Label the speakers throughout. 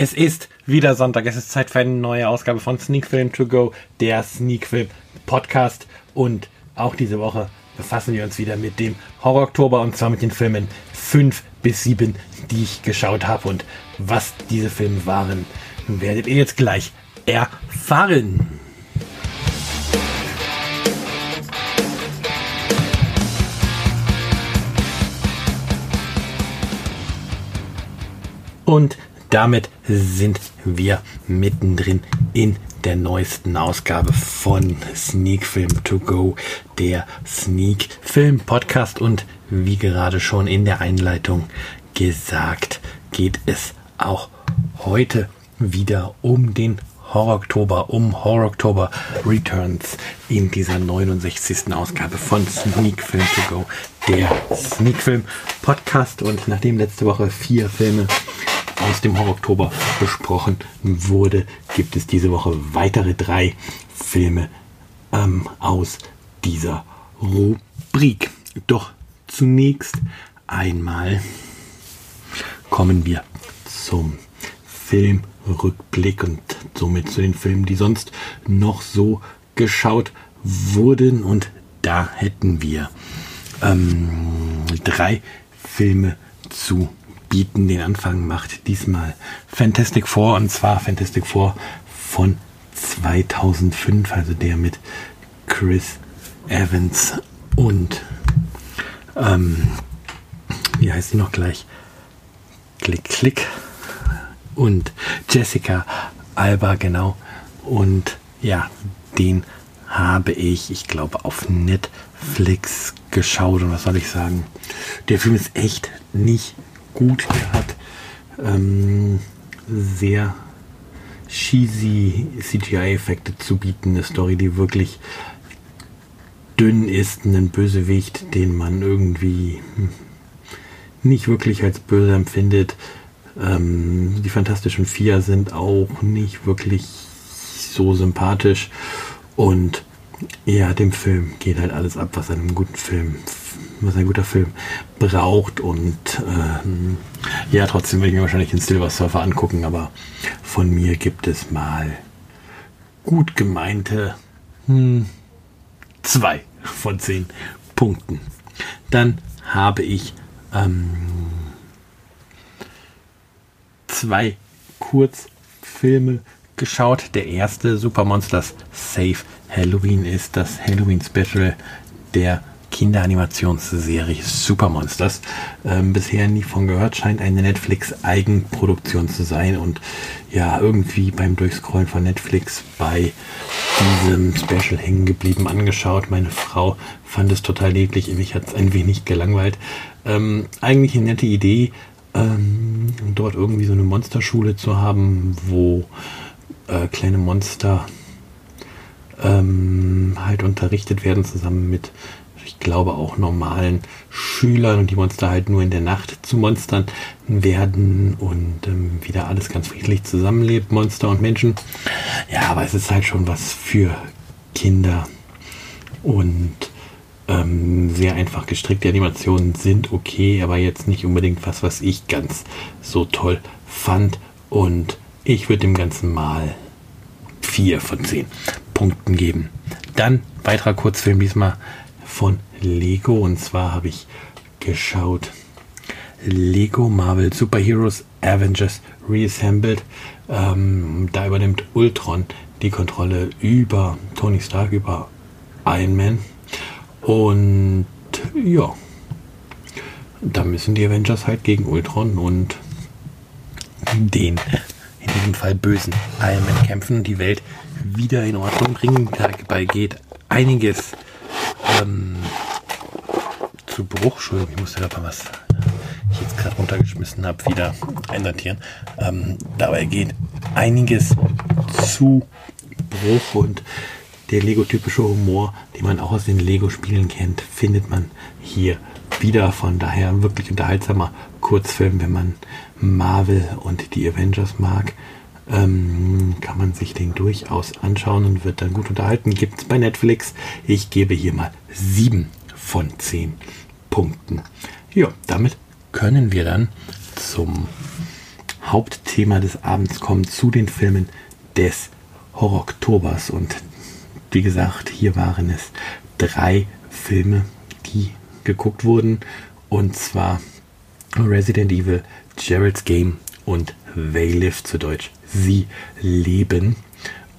Speaker 1: Es ist wieder Sonntag. Es ist Zeit für eine neue Ausgabe von Sneak Film To Go, der Sneak Film Podcast. Und auch diese Woche befassen wir uns wieder mit dem Horror Oktober und zwar mit den Filmen 5 bis 7, die ich geschaut habe. Und was diese Filme waren, werdet ihr jetzt gleich erfahren. Und damit sind wir mittendrin in der neuesten Ausgabe von Sneak Film To Go, der Sneak Film Podcast. Und wie gerade schon in der Einleitung gesagt, geht es auch heute wieder um den Horror Oktober, um Horror Oktober Returns in dieser 69. Ausgabe von Sneak Film To Go, der Sneak Film Podcast. Und nachdem letzte Woche vier Filme aus dem Horror Oktober besprochen wurde, gibt es diese Woche weitere drei Filme ähm, aus dieser Rubrik. Doch zunächst einmal kommen wir zum Filmrückblick und somit zu den Filmen, die sonst noch so geschaut wurden. Und da hätten wir ähm, drei Filme zu bieten. Den Anfang macht diesmal Fantastic Four und zwar Fantastic Four von 2005, also der mit Chris Evans und ähm, wie heißt sie noch gleich? Klick, klick und Jessica Alba, genau. Und ja, den habe ich, ich glaube, auf Netflix geschaut. Und was soll ich sagen? Der Film ist echt nicht gut. Er hat ähm, sehr cheesy CGI-Effekte zu bieten. Eine Story, die wirklich dünn ist. Einen Bösewicht, den man irgendwie nicht wirklich als böse empfindet. Ähm, die Fantastischen Vier sind auch nicht wirklich so sympathisch. Und ja, dem Film geht halt alles ab, was einem guten Film was ein guter Film braucht. Und äh, ja, trotzdem will ich mir wahrscheinlich den Silver Surfer angucken, aber von mir gibt es mal gut gemeinte hm, zwei von zehn Punkten. Dann habe ich ähm, zwei Kurzfilme geschaut. Der erste Super Monsters Safe Halloween ist das Halloween Special der Kinderanimationsserie Super Monsters. Ähm, bisher nie von gehört, scheint eine Netflix-Eigenproduktion zu sein und ja, irgendwie beim Durchscrollen von Netflix bei diesem Special hängen geblieben, angeschaut. Meine Frau fand es total niedlich, mich hat es ein wenig gelangweilt. Ähm, eigentlich eine nette Idee, ähm, dort irgendwie so eine Monsterschule zu haben, wo äh, kleine Monster ähm, halt unterrichtet werden zusammen mit ich glaube auch normalen Schülern und die Monster halt nur in der Nacht zu Monstern werden und ähm, wieder alles ganz friedlich zusammenlebt, Monster und Menschen. Ja, aber es ist halt schon was für Kinder und ähm, sehr einfach gestrickte Animationen sind okay, aber jetzt nicht unbedingt was, was ich ganz so toll fand und ich würde dem Ganzen mal 4 von 10 Punkten geben. Dann weiterer Kurzfilm diesmal von Lego. Und zwar habe ich geschaut Lego Marvel Superheroes Avengers Reassembled. Ähm, da übernimmt Ultron die Kontrolle über Tony Stark, über Iron Man. Und ja, da müssen die Avengers halt gegen Ultron und den in diesem Fall bösen Iron Man kämpfen und die Welt wieder in Ordnung bringen. Dabei geht einiges ähm, zu Bruch. Entschuldigung, ich musste gerade was ich jetzt gerade runtergeschmissen habe, wieder einsortieren. Ähm, dabei geht einiges zu Bruch und der Lego-typische Humor, den man auch aus den Lego-Spielen kennt, findet man hier wieder. Von daher ein wirklich unterhaltsamer Kurzfilm, wenn man Marvel und die Avengers mag. Ähm, kann man sich den durchaus anschauen und wird dann gut unterhalten. Gibt es bei Netflix. Ich gebe hier mal 7 von 10 Punkten. Ja, damit können wir dann zum Hauptthema des Abends kommen, zu den Filmen des Horror-Oktobers. Und wie gesagt, hier waren es drei Filme, die geguckt wurden. Und zwar Resident Evil, Gerald's Game und They Live zu Deutsch. Sie leben.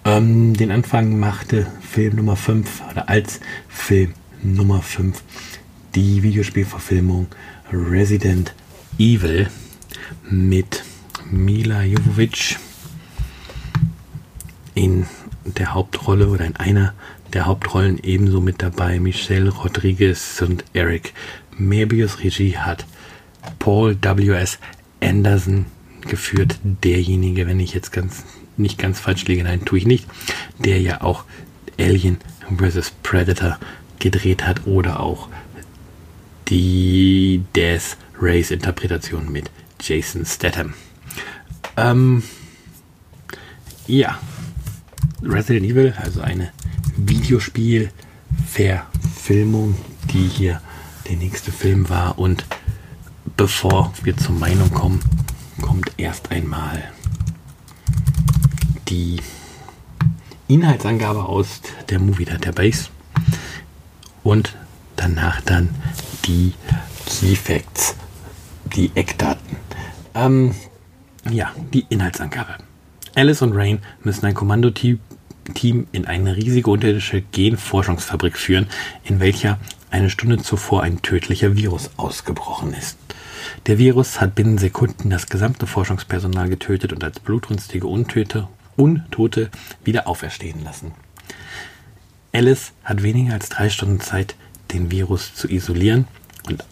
Speaker 1: Ähm, den Anfang machte Film Nummer 5 oder als Film Nummer 5 die Videospielverfilmung Resident Evil mit Mila Jovovich in der Hauptrolle oder in einer der Hauptrollen ebenso mit dabei Michelle Rodriguez und Eric Mebius. Regie hat Paul W.S. Anderson geführt. Derjenige, wenn ich jetzt ganz nicht ganz falsch liege, nein, tue ich nicht, der ja auch Alien vs. Predator gedreht hat oder auch die Death Race Interpretation mit Jason Statham. Ähm, ja, Resident Evil, also eine Videospiel-Verfilmung, die hier der nächste Film war. Und bevor wir zur Meinung kommen, kommt erst einmal die Inhaltsangabe aus der Movie Database und danach dann die Key Facts, die Eckdaten. Ähm, ja, die Inhaltsangabe. Alice und Rain müssen ein Kommandoteam in eine riesige unterirdische Genforschungsfabrik führen, in welcher eine Stunde zuvor ein tödlicher Virus ausgebrochen ist. Der Virus hat binnen Sekunden das gesamte Forschungspersonal getötet und als blutrünstige Untöte, Untote wieder auferstehen lassen. Alice hat weniger als drei Stunden Zeit, den Virus zu isolieren und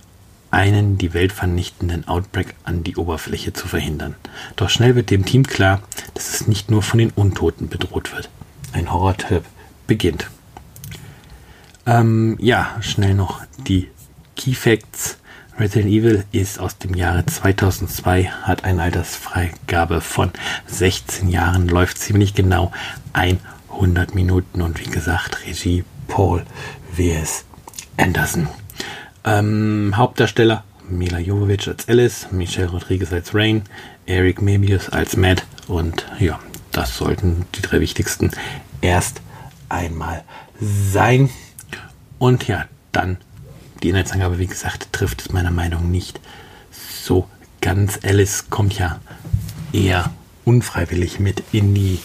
Speaker 1: einen die Welt vernichtenden Outbreak an die Oberfläche zu verhindern. Doch schnell wird dem Team klar, dass es nicht nur von den Untoten bedroht wird. Ein Horrortrip beginnt. Ähm, ja, schnell noch die Key Facts. Resident Evil ist aus dem Jahre 2002, hat eine Altersfreigabe von 16 Jahren, läuft ziemlich genau 100 Minuten und wie gesagt, Regie Paul W.S. Anderson. Ähm, Hauptdarsteller Mila Jovovich als Alice, Michelle Rodriguez als Rain, Eric Mebius als Matt und ja, das sollten die drei wichtigsten erst einmal sein. Und ja, dann die Inhaltsangabe, wie gesagt, trifft es meiner Meinung nicht so ganz. Alice kommt ja eher unfreiwillig mit in die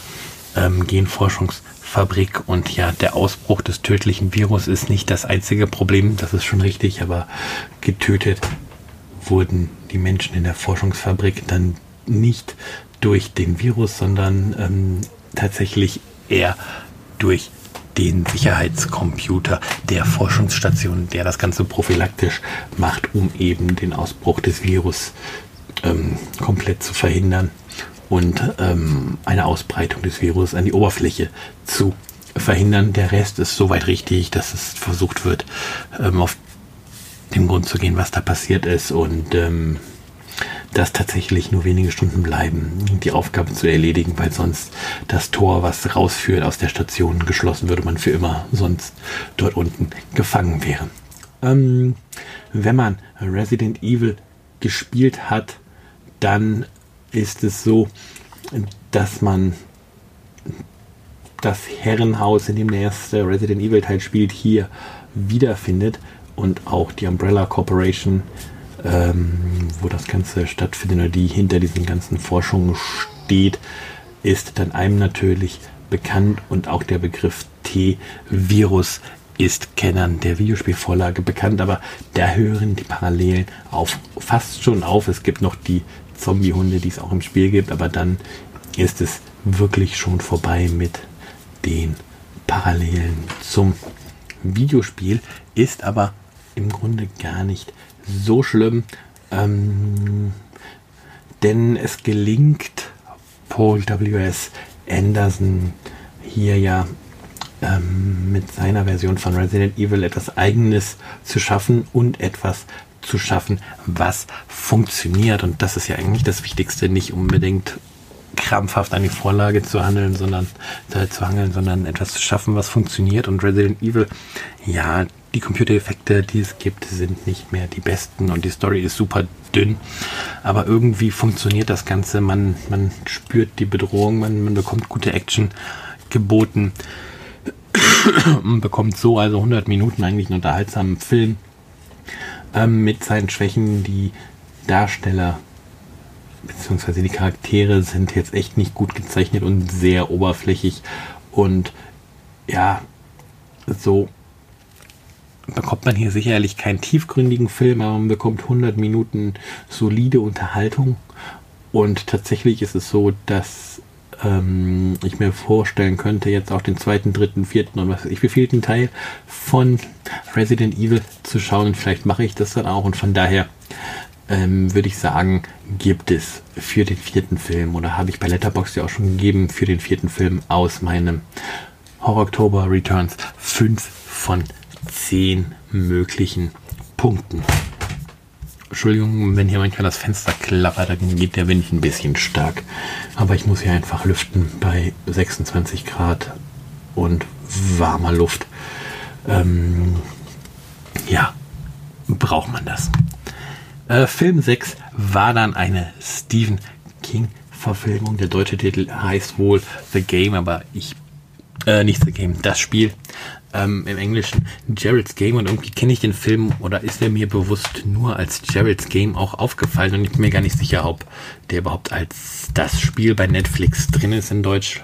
Speaker 1: ähm, Genforschungs- Fabrik. Und ja, der Ausbruch des tödlichen Virus ist nicht das einzige Problem, das ist schon richtig, aber getötet wurden die Menschen in der Forschungsfabrik dann nicht durch den Virus, sondern ähm, tatsächlich eher durch den Sicherheitscomputer der Forschungsstation, der das Ganze prophylaktisch macht, um eben den Ausbruch des Virus ähm, komplett zu verhindern und ähm, eine Ausbreitung des Virus an die Oberfläche zu verhindern. Der Rest ist soweit richtig, dass es versucht wird, ähm, auf den Grund zu gehen, was da passiert ist und ähm, dass tatsächlich nur wenige Stunden bleiben, die Aufgabe zu erledigen, weil sonst das Tor, was rausführt aus der Station, geschlossen würde, man für immer sonst dort unten gefangen wäre. Ähm, wenn man Resident Evil gespielt hat, ist es so, dass man das Herrenhaus, in dem der erste Resident Evil Teil spielt, hier wiederfindet und auch die Umbrella Corporation, ähm, wo das Ganze stattfindet oder die hinter diesen ganzen Forschungen steht, ist dann einem natürlich bekannt und auch der Begriff T-Virus ist Kennern der Videospielvorlage bekannt, aber da hören die Parallelen auf fast schon auf. Es gibt noch die Zombie-Hunde, die es auch im Spiel gibt, aber dann ist es wirklich schon vorbei mit den Parallelen zum Videospiel, ist aber im Grunde gar nicht so schlimm, ähm, denn es gelingt Paul W.S. Anderson hier ja ähm, mit seiner Version von Resident Evil etwas Eigenes zu schaffen und etwas zu schaffen, was funktioniert. Und das ist ja eigentlich das Wichtigste, nicht unbedingt krampfhaft an die Vorlage zu handeln, sondern äh, zu hangeln, sondern etwas zu schaffen, was funktioniert. Und Resident Evil, ja, die Computereffekte, die es gibt, sind nicht mehr die besten und die Story ist super dünn. Aber irgendwie funktioniert das Ganze. Man, man spürt die Bedrohung, man, man bekommt gute Action geboten. man bekommt so also 100 Minuten eigentlich einen unterhaltsamen Film ähm, mit seinen Schwächen. Die Darsteller beziehungsweise die Charaktere sind jetzt echt nicht gut gezeichnet und sehr oberflächig und ja, so bekommt man hier sicherlich keinen tiefgründigen Film, aber man bekommt 100 Minuten solide Unterhaltung. Und tatsächlich ist es so, dass ähm, ich mir vorstellen könnte, jetzt auch den zweiten, dritten, vierten und was ich, wievielten Teil von Resident Evil zu schauen. Vielleicht mache ich das dann auch und von daher ähm, würde ich sagen, gibt es für den vierten Film oder habe ich bei Letterboxd ja auch schon gegeben für den vierten Film aus meinem Horror October Returns 5 von 10 möglichen Punkten. Entschuldigung, wenn hier manchmal das Fenster klappert, dann geht der Wind ein bisschen stark. Aber ich muss hier einfach lüften bei 26 Grad und warmer Luft. Ähm, ja, braucht man das. Äh, Film 6 war dann eine Stephen King-Verfilmung. Der deutsche Titel heißt wohl The Game, aber ich. Äh, nicht The Game, das Spiel. Ähm, Im Englischen Jared's Game und irgendwie kenne ich den Film oder ist er mir bewusst nur als Jared's Game auch aufgefallen und ich bin mir gar nicht sicher, ob der überhaupt als das Spiel bei Netflix drin ist in Deutsch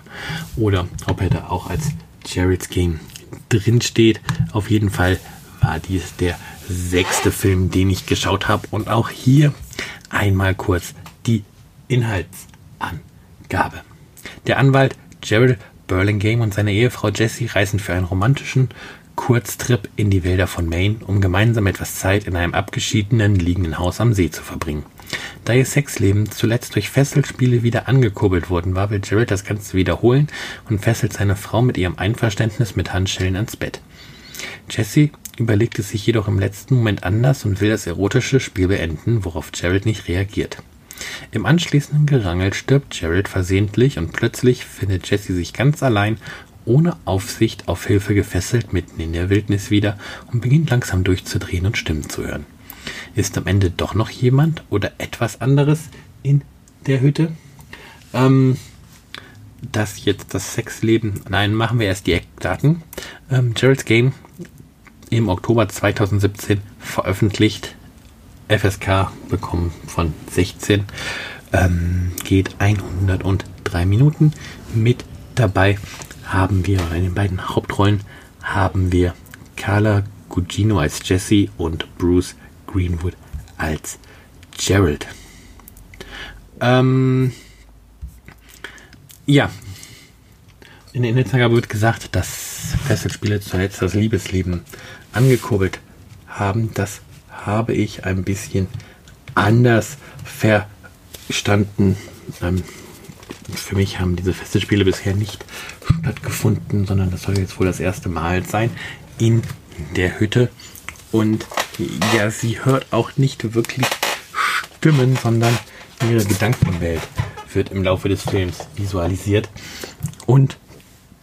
Speaker 1: oder ob er da auch als Jared's Game drin steht. Auf jeden Fall war dies der sechste Film, den ich geschaut habe. Und auch hier einmal kurz die Inhaltsangabe. Der Anwalt Gerald Burlingame und seine Ehefrau Jessie reisen für einen romantischen Kurztrip in die Wälder von Maine, um gemeinsam etwas Zeit in einem abgeschiedenen liegenden Haus am See zu verbringen. Da ihr Sexleben zuletzt durch Fesselspiele wieder angekurbelt worden war, will Gerald das Ganze wiederholen und fesselt seine Frau mit ihrem Einverständnis mit Handschellen ans Bett. Jessie überlegt es sich jedoch im letzten Moment anders und will das erotische Spiel beenden, worauf Gerald nicht reagiert. Im anschließenden Gerangel stirbt Gerald versehentlich und plötzlich findet Jesse sich ganz allein, ohne Aufsicht auf Hilfe gefesselt, mitten in der Wildnis wieder und beginnt langsam durchzudrehen und Stimmen zu hören. Ist am Ende doch noch jemand oder etwas anderes in der Hütte? Ähm, das jetzt das Sexleben. Nein, machen wir erst die Eckdaten. Ähm, Gerald's Game im Oktober 2017 veröffentlicht. FSK bekommen von 16. Ähm, geht 103 Minuten. Mit dabei haben wir, in den beiden Hauptrollen haben wir Carla Gugino als Jesse und Bruce Greenwood als Gerald. Ähm, ja, in der Inhaltsangabe wird gesagt, dass Fesselspiele zuletzt das Liebesleben angekurbelt haben. Das habe ich ein bisschen anders verstanden. Ähm, für mich haben diese Festivalspiele bisher nicht stattgefunden, sondern das soll jetzt wohl das erste Mal sein in der Hütte. Und ja, sie hört auch nicht wirklich Stimmen, sondern ihre Gedankenwelt wird im Laufe des Films visualisiert. Und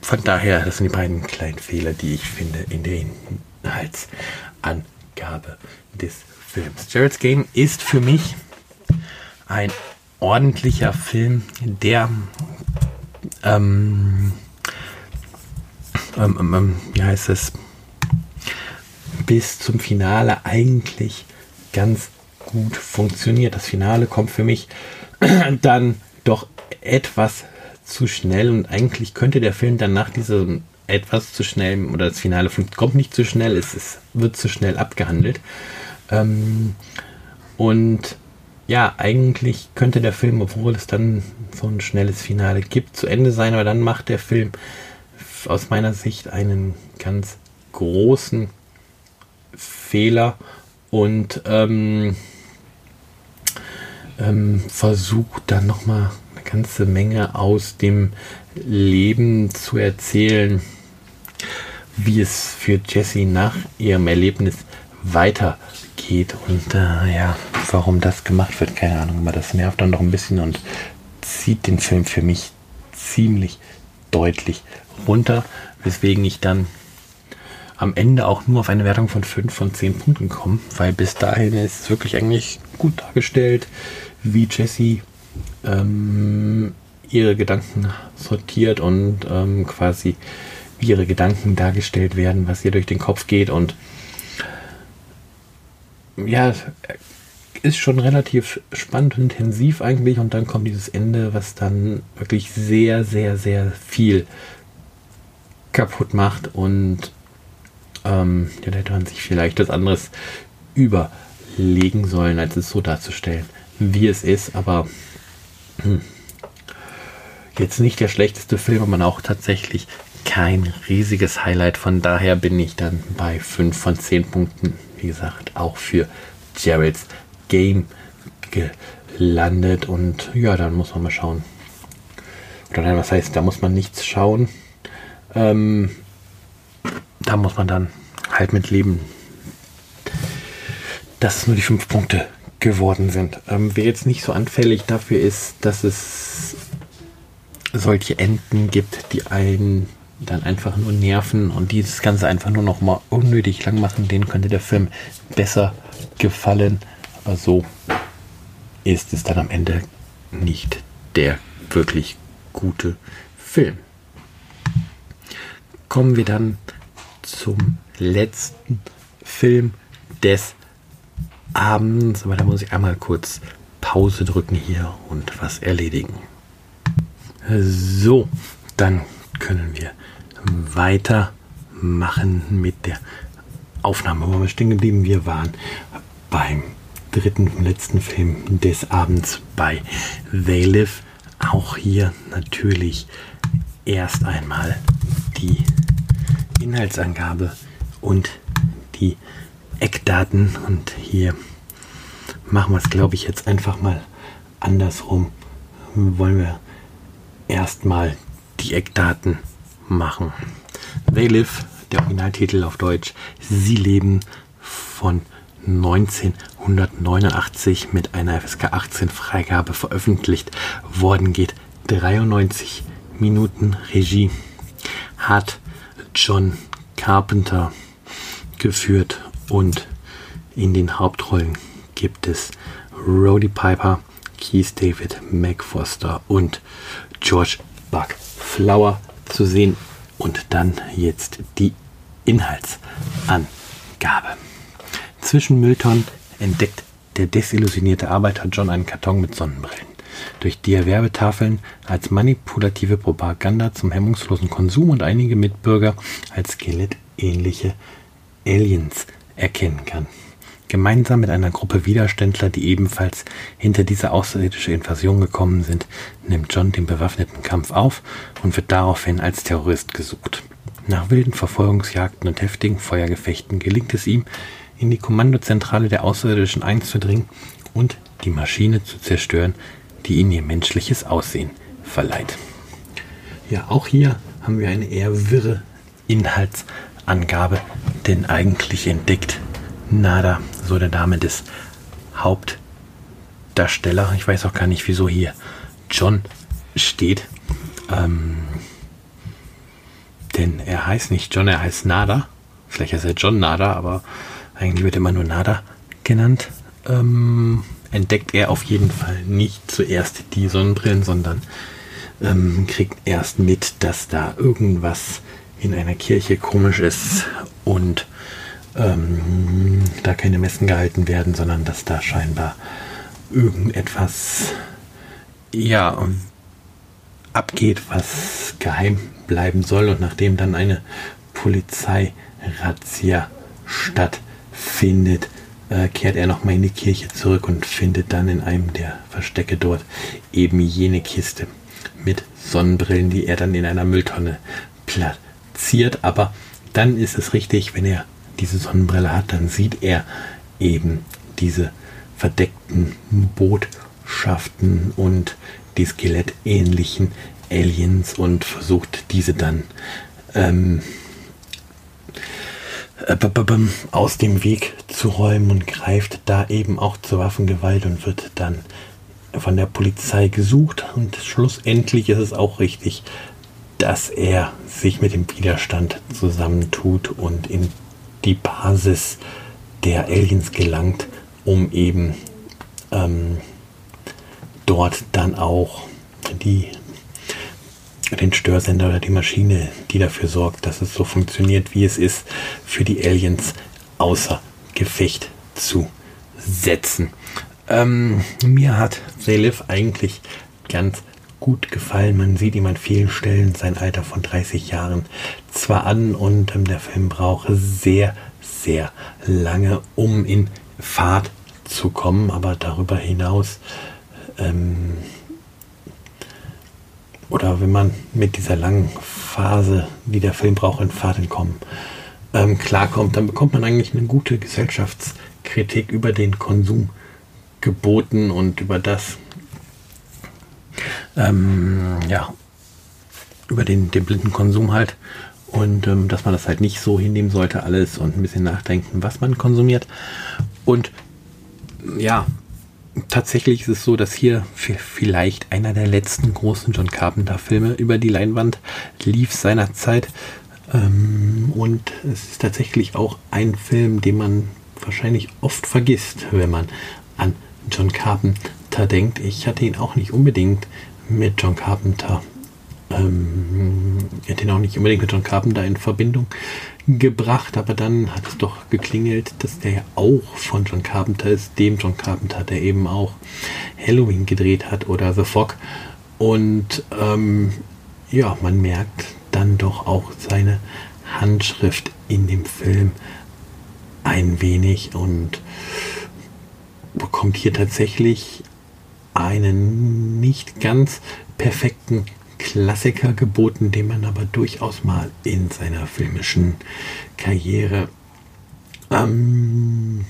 Speaker 1: von daher, das sind die beiden kleinen Fehler, die ich finde in der Inhaltsangabe des Films. Jared's Game ist für mich ein ordentlicher Film, der ähm, ähm, ähm, ähm, wie heißt es, bis zum Finale eigentlich ganz gut funktioniert. Das Finale kommt für mich dann doch etwas zu schnell und eigentlich könnte der Film dann nach diesem etwas zu schnell oder das Finale kommt nicht zu schnell, es, es wird zu schnell abgehandelt. Ähm, und ja, eigentlich könnte der Film, obwohl es dann so ein schnelles Finale gibt, zu Ende sein, aber dann macht der Film aus meiner Sicht einen ganz großen Fehler und ähm, ähm, versucht dann nochmal eine ganze Menge aus dem Leben zu erzählen, wie es für Jessie nach ihrem Erlebnis weitergeht. Und äh, ja, warum das gemacht wird, keine Ahnung, aber das nervt dann noch ein bisschen und zieht den Film für mich ziemlich deutlich runter, weswegen ich dann am Ende auch nur auf eine Wertung von 5 von 10 Punkten komme, weil bis dahin ist es wirklich eigentlich gut dargestellt, wie Jessie ähm, ihre Gedanken sortiert und ähm, quasi wie ihre Gedanken dargestellt werden, was ihr durch den Kopf geht und ja, ist schon relativ spannend und intensiv eigentlich und dann kommt dieses Ende, was dann wirklich sehr, sehr, sehr viel kaputt macht und ähm, ja, da hätte man sich vielleicht was anderes überlegen sollen, als es so darzustellen, wie es ist, aber hm, jetzt nicht der schlechteste Film, aber auch tatsächlich kein riesiges Highlight. Von daher bin ich dann bei 5 von 10 Punkten, wie gesagt, auch für Gerald's Game gelandet. Und ja, dann muss man mal schauen. Oder nein, was heißt, da muss man nichts schauen. Ähm, da muss man dann halt mit leben, dass es nur die 5 Punkte geworden sind. Ähm, wer jetzt nicht so anfällig dafür ist, dass es solche Enden gibt, die einen dann einfach nur nerven und dieses Ganze einfach nur noch mal unnötig lang machen, den könnte der Film besser gefallen. Aber so ist es dann am Ende nicht der wirklich gute Film. Kommen wir dann zum letzten Film des Abends. Aber da muss ich einmal kurz Pause drücken hier und was erledigen. So, dann können wir weitermachen mit der Aufnahme, wo wir stehen geblieben. Wir waren beim dritten und letzten Film des Abends bei They Live. Auch hier natürlich erst einmal die Inhaltsangabe und die Eckdaten. Und hier machen wir es, glaube ich, jetzt einfach mal andersrum. Wollen wir erstmal die Eckdaten machen. They Live, der Originaltitel auf Deutsch, Sie leben von 1989 mit einer FSK 18 Freigabe veröffentlicht. Worden, geht 93 Minuten Regie, hat John Carpenter geführt und in den Hauptrollen gibt es Roddy Piper, Keith David, Meg Foster und George Buck Flower zu sehen. Und dann jetzt die Inhaltsangabe. Zwischen Mülltonnen entdeckt der desillusionierte Arbeiter John einen Karton mit Sonnenbrillen, durch die er Werbetafeln als manipulative Propaganda zum hemmungslosen Konsum und einige Mitbürger als skelettähnliche Aliens erkennen kann. Gemeinsam mit einer Gruppe Widerständler, die ebenfalls hinter diese außerirdische Invasion gekommen sind, nimmt John den bewaffneten Kampf auf und wird daraufhin als Terrorist gesucht. Nach wilden Verfolgungsjagden und heftigen Feuergefechten gelingt es ihm, in die Kommandozentrale der Außerirdischen einzudringen und die Maschine zu zerstören, die ihnen ihr menschliches Aussehen verleiht. Ja, auch hier haben wir eine eher wirre Inhaltsangabe, denn eigentlich entdeckt Nada, so der Name des Hauptdarsteller. Ich weiß auch gar nicht, wieso hier John steht. Ähm, denn er heißt nicht John, er heißt Nada. Vielleicht heißt er John Nada, aber eigentlich wird er immer nur Nada genannt. Ähm, entdeckt er auf jeden Fall nicht zuerst die Sonnenbrillen, sondern ähm, kriegt erst mit, dass da irgendwas in einer Kirche komisch ist und ähm, da keine Messen gehalten werden, sondern dass da scheinbar irgendetwas ja abgeht, was geheim bleiben soll und nachdem dann eine Polizeirazzia stattfindet, äh, kehrt er nochmal in die Kirche zurück und findet dann in einem der Verstecke dort eben jene Kiste mit Sonnenbrillen, die er dann in einer Mülltonne platziert. Aber dann ist es richtig, wenn er diese Sonnenbrille hat, dann sieht er eben diese verdeckten Botschaften und die skelettähnlichen Aliens und versucht diese dann ähm, äh, aus dem Weg zu räumen und greift da eben auch zur Waffengewalt und wird dann von der Polizei gesucht. Und schlussendlich ist es auch richtig, dass er sich mit dem Widerstand zusammentut und in die Basis der Aliens gelangt, um eben ähm, dort dann auch die, den Störsender oder die Maschine, die dafür sorgt, dass es so funktioniert, wie es ist, für die Aliens außer Gefecht zu setzen. Ähm, mir hat Selif eigentlich ganz gut gefallen. Man sieht ihm an vielen Stellen sein Alter von 30 Jahren zwar an und ähm, der Film braucht sehr, sehr lange, um in Fahrt zu kommen, aber darüber hinaus ähm, oder wenn man mit dieser langen Phase, die der Film braucht, in Fahrt entkommen, ähm, klarkommt, dann bekommt man eigentlich eine gute Gesellschaftskritik über den Konsum geboten und über das, ähm, ja, über den, den blinden Konsum halt. Und ähm, dass man das halt nicht so hinnehmen sollte, alles und ein bisschen nachdenken, was man konsumiert. Und ja, tatsächlich ist es so, dass hier vielleicht einer der letzten großen John Carpenter-Filme über die Leinwand lief seinerzeit. Ähm, und es ist tatsächlich auch ein Film, den man wahrscheinlich oft vergisst, wenn man an John Carpenter denkt. Ich hatte ihn auch nicht unbedingt mit John Carpenter, ähm, ich hatte ihn auch nicht unbedingt mit John Carpenter in Verbindung gebracht, aber dann hat es doch geklingelt, dass der ja auch von John Carpenter ist, dem John Carpenter, der eben auch Halloween gedreht hat oder The Fog. Und ähm, ja, man merkt dann doch auch seine Handschrift in dem Film ein wenig und bekommt hier tatsächlich einen nicht ganz perfekten Klassiker geboten, den man aber durchaus mal in seiner filmischen Karriere ähm,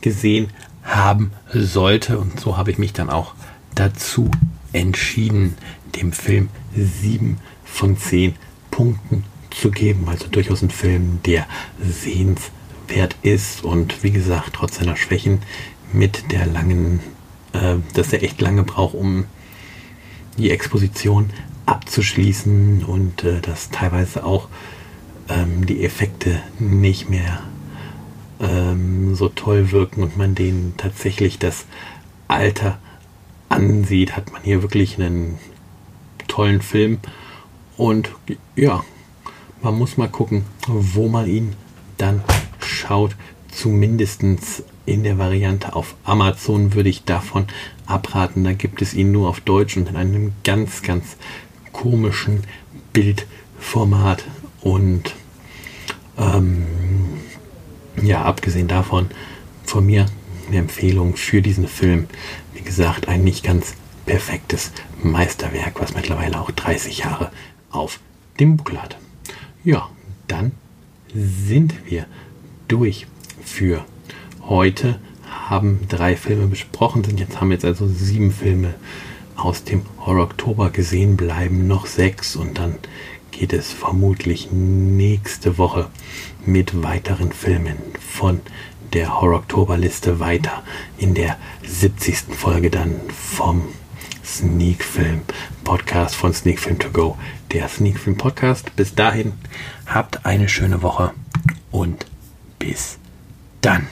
Speaker 1: gesehen haben sollte. Und so habe ich mich dann auch dazu entschieden, dem Film sieben von zehn Punkten zu geben. Also durchaus ein Film, der sehenswert ist und wie gesagt, trotz seiner Schwächen mit der langen, äh, dass er echt lange braucht, um die Exposition abzuschließen und äh, dass teilweise auch ähm, die Effekte nicht mehr ähm, so toll wirken und man denen tatsächlich das Alter ansieht, hat man hier wirklich einen tollen Film und ja, man muss mal gucken, wo man ihn dann schaut. Zumindestens in der Variante auf Amazon würde ich davon abraten. Da gibt es ihn nur auf Deutsch und in einem ganz, ganz komischen Bildformat. Und ähm, ja, abgesehen davon von mir eine Empfehlung für diesen Film. Wie gesagt, ein nicht ganz perfektes Meisterwerk, was mittlerweile auch 30 Jahre auf dem Buckel hat. Ja, dann sind wir durch für heute haben drei Filme besprochen sind. Jetzt haben jetzt also sieben Filme aus dem Horror Oktober gesehen, bleiben noch sechs und dann geht es vermutlich nächste Woche mit weiteren Filmen von der Horror Oktober Liste weiter in der 70. Folge dann vom Sneak Film Podcast von Sneak Film To Go, der Sneak Film Podcast. Bis dahin habt eine schöne Woche und bis dann.